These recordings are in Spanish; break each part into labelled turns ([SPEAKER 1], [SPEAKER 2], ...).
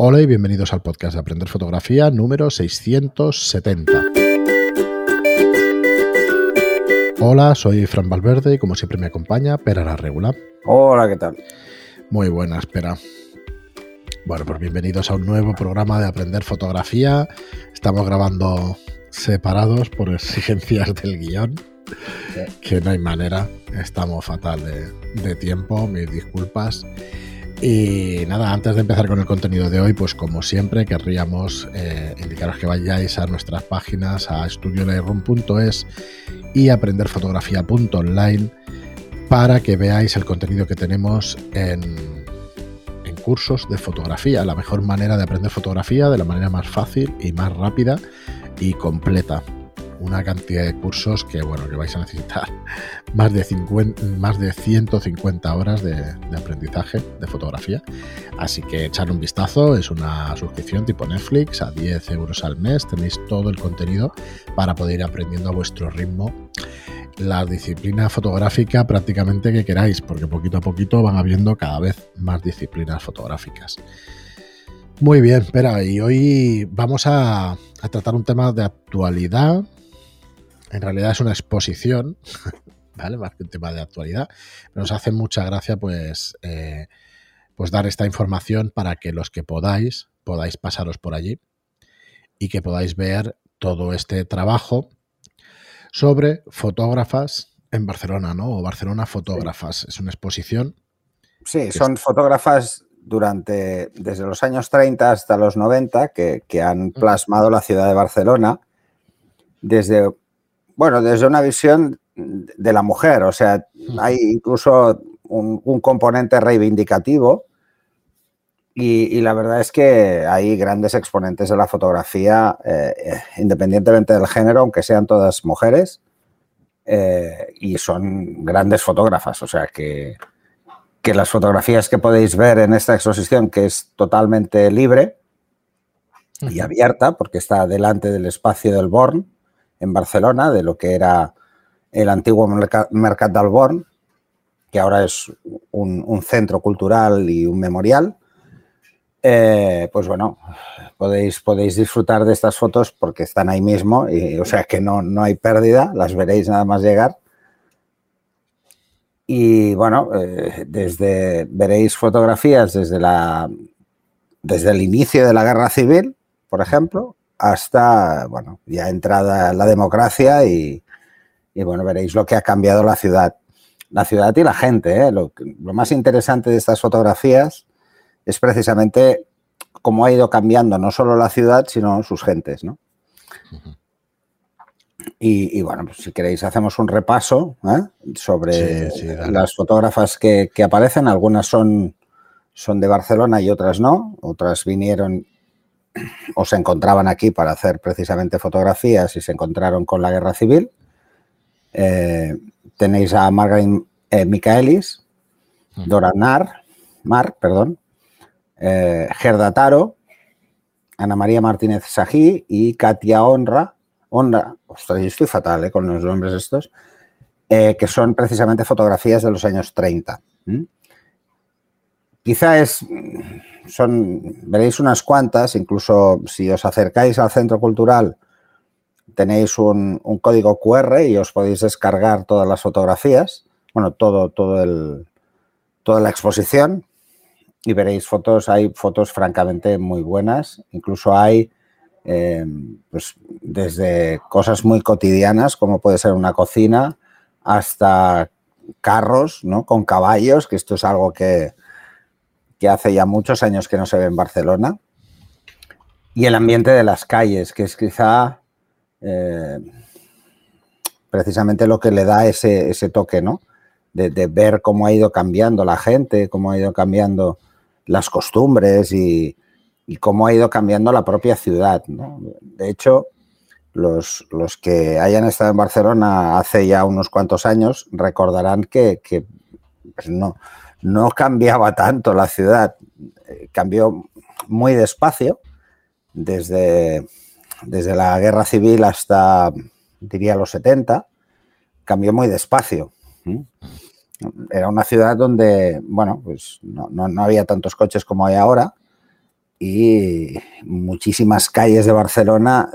[SPEAKER 1] Hola y bienvenidos al podcast de Aprender Fotografía número 670. Hola, soy Fran Valverde y como siempre me acompaña Pera la Regula.
[SPEAKER 2] Hola, ¿qué tal?
[SPEAKER 1] Muy buena, espera. Bueno, pues bienvenidos a un nuevo programa de Aprender Fotografía. Estamos grabando separados por exigencias del guion, que no hay manera. Estamos fatal de, de tiempo, mis disculpas. Y nada, antes de empezar con el contenido de hoy, pues como siempre querríamos eh, indicaros que vayáis a nuestras páginas, a estudiolightroom.es y aprenderfotografía.online para que veáis el contenido que tenemos en, en cursos de fotografía, la mejor manera de aprender fotografía de la manera más fácil y más rápida y completa una cantidad de cursos que, bueno, que vais a necesitar más de, 50, más de 150 horas de, aprendizaje de fotografía. Así que echar un vistazo, es una suscripción tipo Netflix a 10 euros al mes. Tenéis todo el contenido para poder ir aprendiendo a vuestro ritmo la disciplina fotográfica prácticamente que queráis, porque poquito a poquito van habiendo cada vez más disciplinas fotográficas. Muy bien, espera, y hoy vamos a, a tratar un tema de actualidad, en realidad es una exposición, ¿vale? Más que un tema de actualidad. Pero nos hace mucha gracia, pues, eh, pues dar esta información para que los que podáis, podáis pasaros por allí y que podáis ver todo este trabajo sobre fotógrafas en Barcelona, ¿no? O Barcelona Fotógrafas. Sí. Es una exposición.
[SPEAKER 2] Sí, son es... fotógrafas durante, desde los años 30 hasta los 90 que, que han plasmado la ciudad de Barcelona desde bueno, desde una visión de la mujer, o sea, hay incluso un, un componente reivindicativo y, y, la verdad es que hay grandes exponentes de la fotografía, eh, independientemente del género, aunque sean todas mujeres, eh, y son grandes fotógrafas, o sea que, que las fotografías que podéis ver en esta exposición, que es totalmente libre y abierta, porque está delante del espacio del Born, en Barcelona, de lo que era el antiguo Mercat del Born, que ahora es un, un, centro cultural y un memorial. Eh, pues bueno, podéis, podéis disfrutar de estas fotos porque están ahí mismo, y, o sea que no, no hay pérdida, las veréis nada más llegar. Y bueno, eh, desde, veréis fotografías desde, la, desde el inicio de la guerra civil, por ejemplo, hasta, bueno, ya entrada la democracia y, y, bueno, veréis lo que ha cambiado la ciudad. La ciudad y la gente. ¿eh? Lo, lo, más interesante de estas fotografías es precisamente cómo ha ido cambiando no solo la ciudad, sino sus gentes, ¿no? Uh -huh. y, y, bueno, pues si queréis hacemos un repaso ¿eh? sobre sí, sí, las fotógrafas que, que, aparecen. Algunas son, son de Barcelona y otras no. Otras vinieron o se encontraban aquí para hacer precisamente fotografías y se encontraron con la guerra civil. Eh, tenéis a Margaret eh, Michaelis, Dora Nar, Mar, perdón, eh, Gerda Taro, Ana María Martínez Sají y Katia Honra, Honra, ostras, yo estoy fatal eh, con los nombres estos, que son precisamente fotografías de los años 30. ¿Mm? Quizá es son, veréis unas cuantas, incluso si os acercáis al centro cultural, tenéis un, un, código QR y os podéis descargar todas las fotografías, bueno, todo, todo el, toda la exposición y veréis fotos, hay fotos francamente muy buenas, incluso hay eh, pues desde cosas muy cotidianas como puede ser una cocina hasta carros, ¿no? Con caballos, que esto es algo que, que hace ya muchos años que no se ve en Barcelona, y el ambiente de las calles, que es quizá eh, precisamente lo que le da ese, ese toque, ¿no? De, ver cómo ha ido cambiando la gente, cómo ha ido cambiando las costumbres y, y cómo ha ido cambiando la propia ciudad. ¿no? De hecho, los, los, que hayan estado en Barcelona hace ya unos cuantos años recordarán que, que pues no, no cambiaba tanto la ciudad, eh, cambió muy despacio, desde, desde la guerra civil hasta, diría, los 70, cambió muy despacio. Era una ciudad donde, bueno, pues no, no, no había tantos coches como hay ahora, y muchísimas calles de Barcelona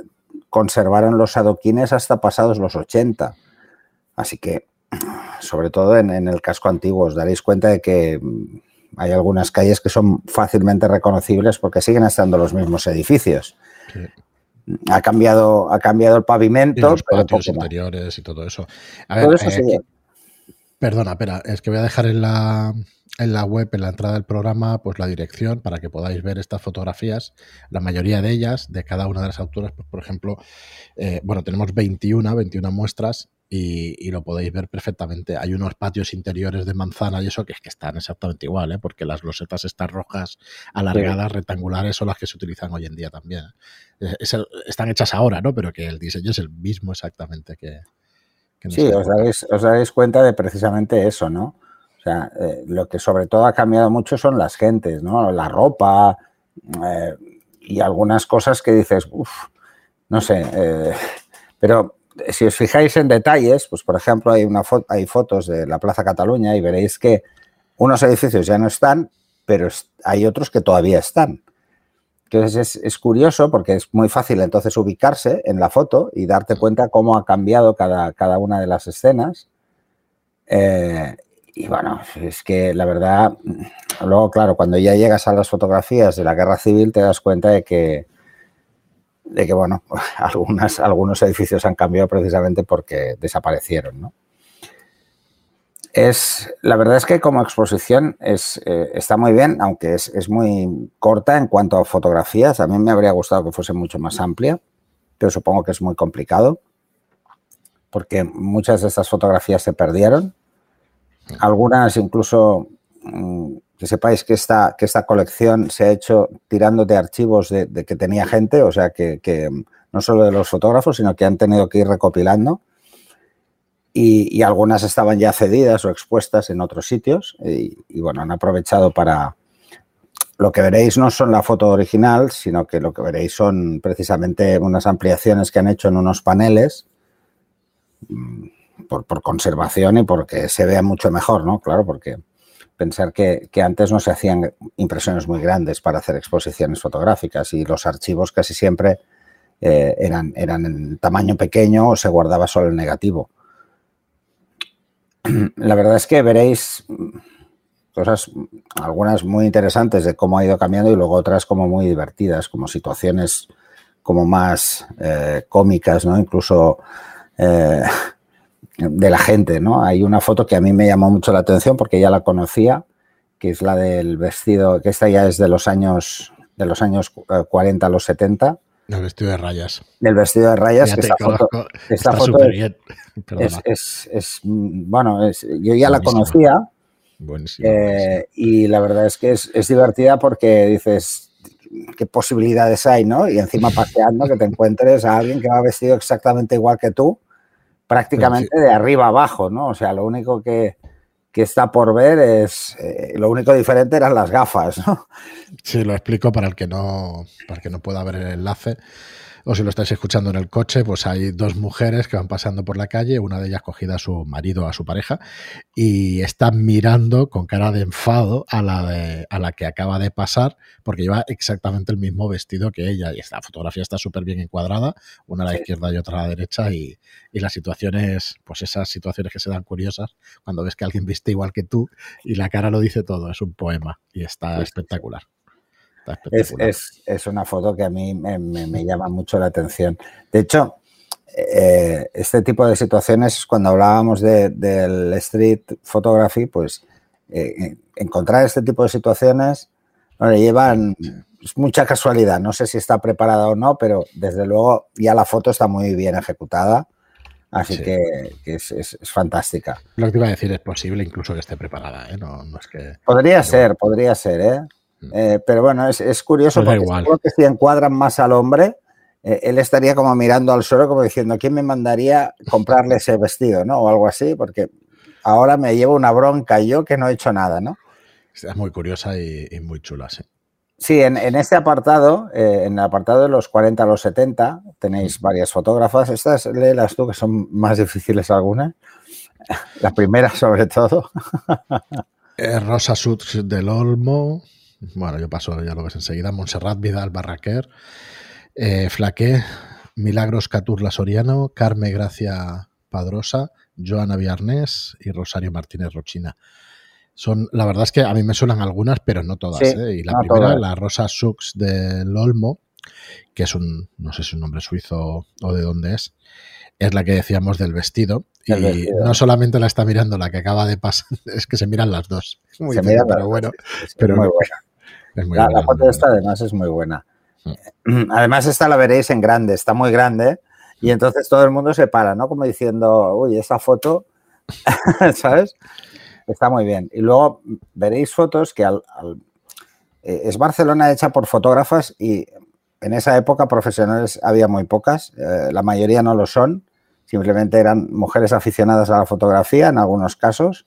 [SPEAKER 2] conservaron los adoquines hasta pasados los 80. Así que, sobre todo en, el casco antiguo, os daréis cuenta de que mm, hay algunas calles que son fácilmente reconocibles porque siguen estando los mismos edificios. Ha cambiado, ha cambiado el pavimento.
[SPEAKER 1] los patios interiores y todo eso. todo eso eh, Perdona, espera, es que voy a dejar en la, en la web, en la entrada del programa, pues la dirección para que podáis ver estas fotografías. La mayoría de ellas, de cada una de las autoras, pues por ejemplo, eh, bueno, tenemos 21, 21 muestras y, lo podéis ver perfectamente. Hay unos patios interiores de manzana y eso que es que están exactamente igual, ¿eh? porque las losetas estas rojas alargadas, rectangulares, son las que se utilizan hoy en día también. ¿eh? están hechas ahora, ¿no? Pero que el diseño es el mismo exactamente que...
[SPEAKER 2] sí, os dais, os dais cuenta de precisamente eso, ¿no? O sea, eh, lo que sobre todo ha cambiado mucho son las gentes, ¿no? La ropa eh, y algunas cosas que dices, uff, no sé, pero si os fijáis en detalles, pues por ejemplo hay, una hay fotos de la Plaza Cataluña y veréis que unos edificios ya no están, pero hay otros que todavía están. Entonces es, curioso porque es muy fácil entonces ubicarse en la foto y darte cuenta cómo ha cambiado cada, cada una de las escenas. Y bueno, es que la verdad, luego claro, cuando ya llegas a las fotografías de la guerra civil te das cuenta de que, de que bueno, algunas, algunos edificios han cambiado precisamente porque desaparecieron, ¿no? Es, la verdad es que como exposición es, eh, está muy bien, aunque es, es, muy corta en cuanto a fotografías. A mí me habría gustado que fuese mucho más amplia, pero supongo que es muy complicado, porque muchas de estas fotografías se perdieron algunas incluso que sepáis que esta, que esta colección se ha hecho tirando de archivos de, que tenía gente, o sea que, no solo de los fotógrafos, sino que han tenido que ir recopilando. Y, algunas estaban ya cedidas o expuestas en otros sitios y, bueno, han aprovechado para... Lo que veréis no son la foto original, sino que lo que veréis son precisamente unas ampliaciones que han hecho en unos paneles mm, por, conservación y porque se vea mucho mejor, ¿no? Claro, porque pensar que, antes no se hacían impresiones muy grandes para hacer exposiciones fotográficas y los archivos casi siempre eh, eran, eran en tamaño pequeño o se guardaba solo el negativo. La verdad es que veréis cosas, algunas muy interesantes de cómo ha ido cambiando y luego otras como muy divertidas, como situaciones como más eh, cómicas, ¿no? Incluso eh, de la gente, ¿no? Hay una foto que a mí me llamó mucho la atención porque ya la conocía, que es la del vestido, que esta ya es de los años, de los años 40 a los 70.
[SPEAKER 1] El vestido de rayas.
[SPEAKER 2] El vestido de rayas. que esta foto, esta foto es, es, bueno, yo ya la conocía. Eh, y la verdad es que es, divertida porque dices, qué posibilidades hay, ¿no? Y encima paseando que te encuentres a alguien que va vestido exactamente igual que tú prácticamente de arriba abajo, ¿no? O sea, lo único que, está por ver es, eh, lo único diferente eran las gafas, ¿no?
[SPEAKER 1] Sí, lo explico para el que no, para el que no pueda ver el enlace o si lo estáis escuchando en el coche, pues hay dos mujeres que van pasando por la calle, una de ellas cogida a su marido, a su pareja, y están mirando con cara de enfado a la, de, a la que acaba de pasar, porque lleva exactamente el mismo vestido que ella. Y esta fotografía está súper bien encuadrada, una a la izquierda y otra a la derecha, y, y las situaciones, pues esas situaciones que se dan curiosas, cuando ves que alguien viste igual que tú y la cara lo dice todo, es un poema y está espectacular.
[SPEAKER 2] Es, una foto que a mí me, llama mucho la atención. De hecho, eh, este tipo de situaciones, cuando hablábamos del street photography, pues eh, encontrar este tipo de situaciones no le llevan mucha casualidad. No sé si está preparada o no, pero desde luego ya la foto está muy bien ejecutada. Así que, es, fantástica.
[SPEAKER 1] Lo que iba a decir es posible incluso que esté preparada, ¿eh? no, es que...
[SPEAKER 2] Podría ser, podría ser, ¿eh? Eh, pero bueno, es, curioso porque creo que si encuadran más al hombre, eh, él estaría como mirando al suelo, como diciendo, ¿quién me mandaría comprarle ese vestido, ¿no? O algo así, porque ahora me llevo una bronca yo que no he hecho nada, ¿no?
[SPEAKER 1] Es muy curiosa y, muy chula, sí.
[SPEAKER 2] Sí, en, este apartado, eh, en el apartado de los 40 a los 70, tenéis varias fotógrafas. Estas, léelas tú, que son más difíciles algunas. La primera, sobre todo.
[SPEAKER 1] Rosa Suts del Olmo, Bueno, yo paso, ya lo ves enseguida. Montserrat Vidal Barraquer, eh, Flaqué, Milagros Caturla Soriano, Carme Gracia Padrosa, Joana Viarnés y Rosario Martínez Rochina. Son, la verdad es que a mí me suenan algunas, pero no todas.
[SPEAKER 2] Sí,
[SPEAKER 1] ¿eh? Y la
[SPEAKER 2] no
[SPEAKER 1] primera,
[SPEAKER 2] todas.
[SPEAKER 1] la Rosa Sux del Olmo, que es un, no sé si un nombre suizo o de dónde es, es la que decíamos del vestido.
[SPEAKER 2] El
[SPEAKER 1] y
[SPEAKER 2] vestido.
[SPEAKER 1] no solamente la está mirando la que acaba de pasar, es que se miran las dos. Muy
[SPEAKER 2] Se
[SPEAKER 1] feo, pero bueno,
[SPEAKER 2] es
[SPEAKER 1] pero
[SPEAKER 2] muy
[SPEAKER 1] no-
[SPEAKER 2] buena.
[SPEAKER 1] Es muy
[SPEAKER 2] La,
[SPEAKER 1] buena,
[SPEAKER 2] la foto
[SPEAKER 1] muy
[SPEAKER 2] esta
[SPEAKER 1] buena.
[SPEAKER 2] además es muy buena. Además esta la veréis en grande, está muy grande y entonces todo el mundo se para, ¿no? Como diciendo, uy, esa foto, ¿sabes? Está muy bien. Y luego veréis fotos que al- al- eh, es Barcelona hecha por fotógrafas y en esa época profesionales había muy pocas, eh, la mayoría no lo son, simplemente eran mujeres aficionadas a la fotografía en algunos casos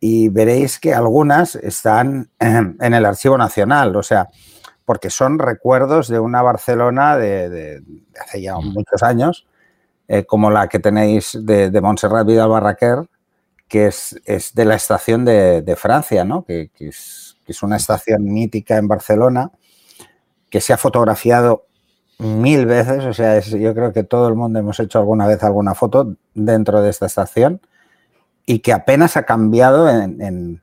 [SPEAKER 2] y veréis que algunas están en el Archivo Nacional, o sea, porque son recuerdos de una Barcelona de, de- de hace ya muchos años, eh, como la que tenéis de, de Montserrat Vidal Barraquer, que es, es de la estación de, de Francia, ¿no? que, que es, que es una estación mítica en Barcelona, que se ha fotografiado mil veces, o sea, es- yo creo que todo el mundo hemos hecho alguna vez alguna foto dentro de esta estación y que apenas ha cambiado en, en,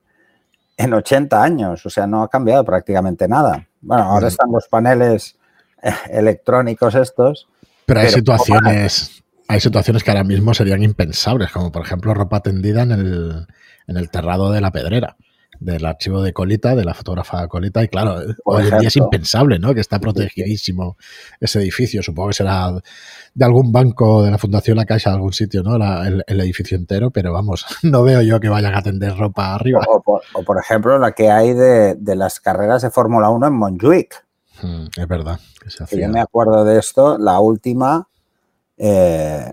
[SPEAKER 2] en 80 años, o sea, no ha cambiado prácticamente nada. Bueno, ahora están los paneles eh, electrónicos estos.
[SPEAKER 1] Pero hay
[SPEAKER 2] Pero
[SPEAKER 1] situaciones, hay situaciones que ahora mismo serían impensables, como por ejemplo ropa tendida en el, en el terrado de la pedrera, del archivo de Colita, de la fotógrafa Colita, y claro,
[SPEAKER 2] Por
[SPEAKER 1] hoy en día es impensable, ¿no? Que está protegidísimo ese edificio, supongo que será de algún banco de la Fundación La Caixa, de algún sitio, ¿no? La- el, el edificio entero, pero vamos, no veo yo que vayan a tender ropa arriba.
[SPEAKER 2] O, por, o, por ejemplo, la que hay de, de las carreras de Fórmula 1 en Montjuic.
[SPEAKER 1] Mm, es verdad. Que se
[SPEAKER 2] Que
[SPEAKER 1] hacía.
[SPEAKER 2] yo me acuerdo de esto, la última, eh,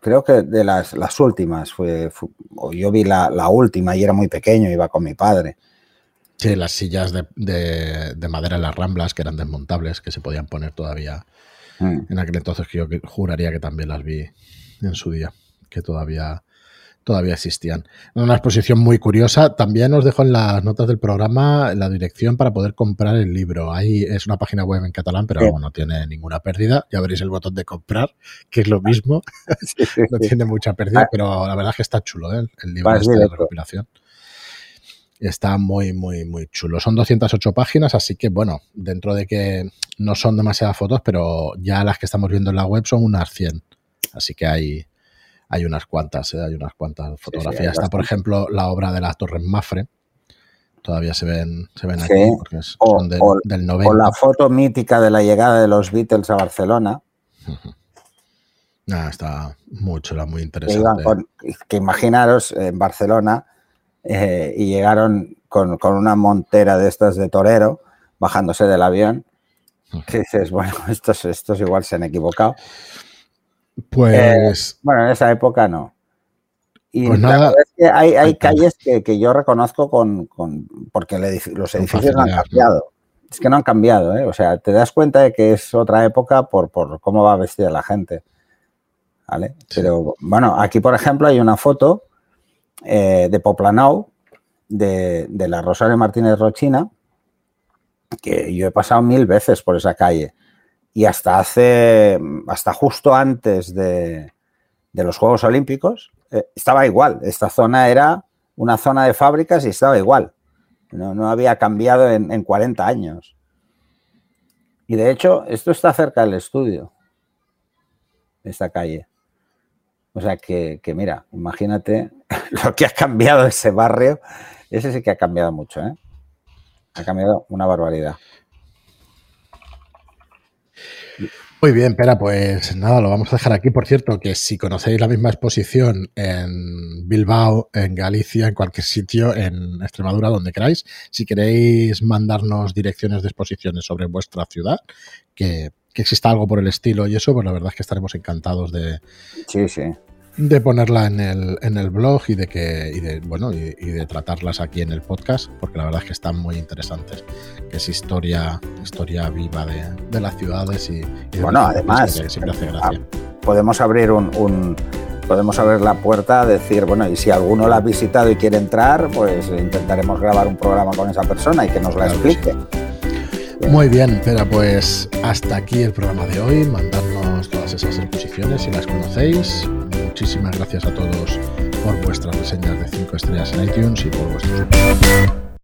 [SPEAKER 2] creo que de las, las últimas, fue, fu- o yo vi la, la última y era muy pequeño, iba con mi padre.
[SPEAKER 1] Sí, las sillas de, de- de madera en las ramblas, que eran desmontables, que se podían poner todavía
[SPEAKER 2] Mm.
[SPEAKER 1] en aquel entonces, que yo juraría que también las vi en su día, que todavía, todavía existían. Una exposición muy curiosa. También os dejo en las notas del programa la dirección para poder comprar el libro. Ahí es una página web en catalán, pero
[SPEAKER 2] Sí.
[SPEAKER 1] no tiene ninguna pérdida. Ya veréis el botón de comprar, que es lo mismo.
[SPEAKER 2] Sí, sí,
[SPEAKER 1] No tiene mucha pérdida,
[SPEAKER 2] Ah.
[SPEAKER 1] pero la verdad es que está chulo, ¿eh? el libro este de recopilación. Está muy, muy, muy chulo. Son 208 páginas, así que bueno, dentro de que no son demasiadas fotos, pero ya las que estamos viendo en la web son unas 100. Así que hay, hay unas cuantas, ¿eh? hay unas cuantas fotografías. Está, por ejemplo, la obra de la Torre en Mafre. Todavía se ven, se ven
[SPEAKER 2] Sí.
[SPEAKER 1] aquí, porque es-
[SPEAKER 2] O-
[SPEAKER 1] son del,
[SPEAKER 2] o-
[SPEAKER 1] del 90.
[SPEAKER 2] O la foto mítica de la llegada de los Beatles a Barcelona,
[SPEAKER 1] Ah, está muy chula, muy interesante.
[SPEAKER 2] con- que imaginaros en Barcelona eh, y llegaron con, con una montera de estas de torero, bajándose del avión, que dices, bueno, estos, estos igual se han equivocado.
[SPEAKER 1] Pues
[SPEAKER 2] Bueno, en esa época no. Y
[SPEAKER 1] Pues nada.
[SPEAKER 2] es que hay, hay
[SPEAKER 1] Ay,
[SPEAKER 2] calles que, que yo reconozco con, con- porque los edificios no han cambiado. Es que no han cambiado, ¿eh? O sea, te das cuenta de que es otra época por, por cómo va vestida la gente. ¿Vale?
[SPEAKER 1] Sí.
[SPEAKER 2] Pero bueno, aquí por ejemplo hay una foto eh, de Poplanou, de, de la Rosario Martínez Rochina, que yo he pasado mil veces por esa calle. Y hasta hace, hasta justo antes de, de los Juegos Olímpicos, eh, estaba igual. Esta zona era una zona de fábricas y estaba igual. No, no había cambiado en, en 40 años. Y de hecho, esto está cerca del estudio, esta calle. O sea que, que mira, imagínate lo que ha cambiado ese barrio. Ese sí que ha cambiado mucho, ¿eh? Ha cambiado una barbaridad.
[SPEAKER 1] Muy bien, Pera, pues nada, lo vamos a dejar aquí. Por cierto, que si conocéis la misma exposición en Bilbao, en Galicia, en cualquier sitio, en Extremadura, donde queráis, si queréis mandarnos direcciones de exposiciones sobre vuestra ciudad, que, que exista algo por el estilo y eso, pues la verdad es que estaremos encantados de,
[SPEAKER 2] Sí, sí
[SPEAKER 1] de ponerla en el, en el blog y de que y de, bueno y, de tratarlas aquí en el podcast porque la verdad es que están muy interesantes que es historia historia viva de, de las ciudades y, y
[SPEAKER 2] bueno además
[SPEAKER 1] siempre hace gracia.
[SPEAKER 2] Ah, podemos abrir un, un, podemos abrir la puerta decir bueno y si alguno la ha visitado y quiere entrar pues intentaremos grabar un programa con esa persona y que nos la explique.
[SPEAKER 1] Muy bien, pero pues hasta aquí el programa de hoy. Mandadnos todas esas exposiciones si las conocéis Muchísimas gracias a todos por vuestras reseñas de 5 estrellas en iTunes y por vuestros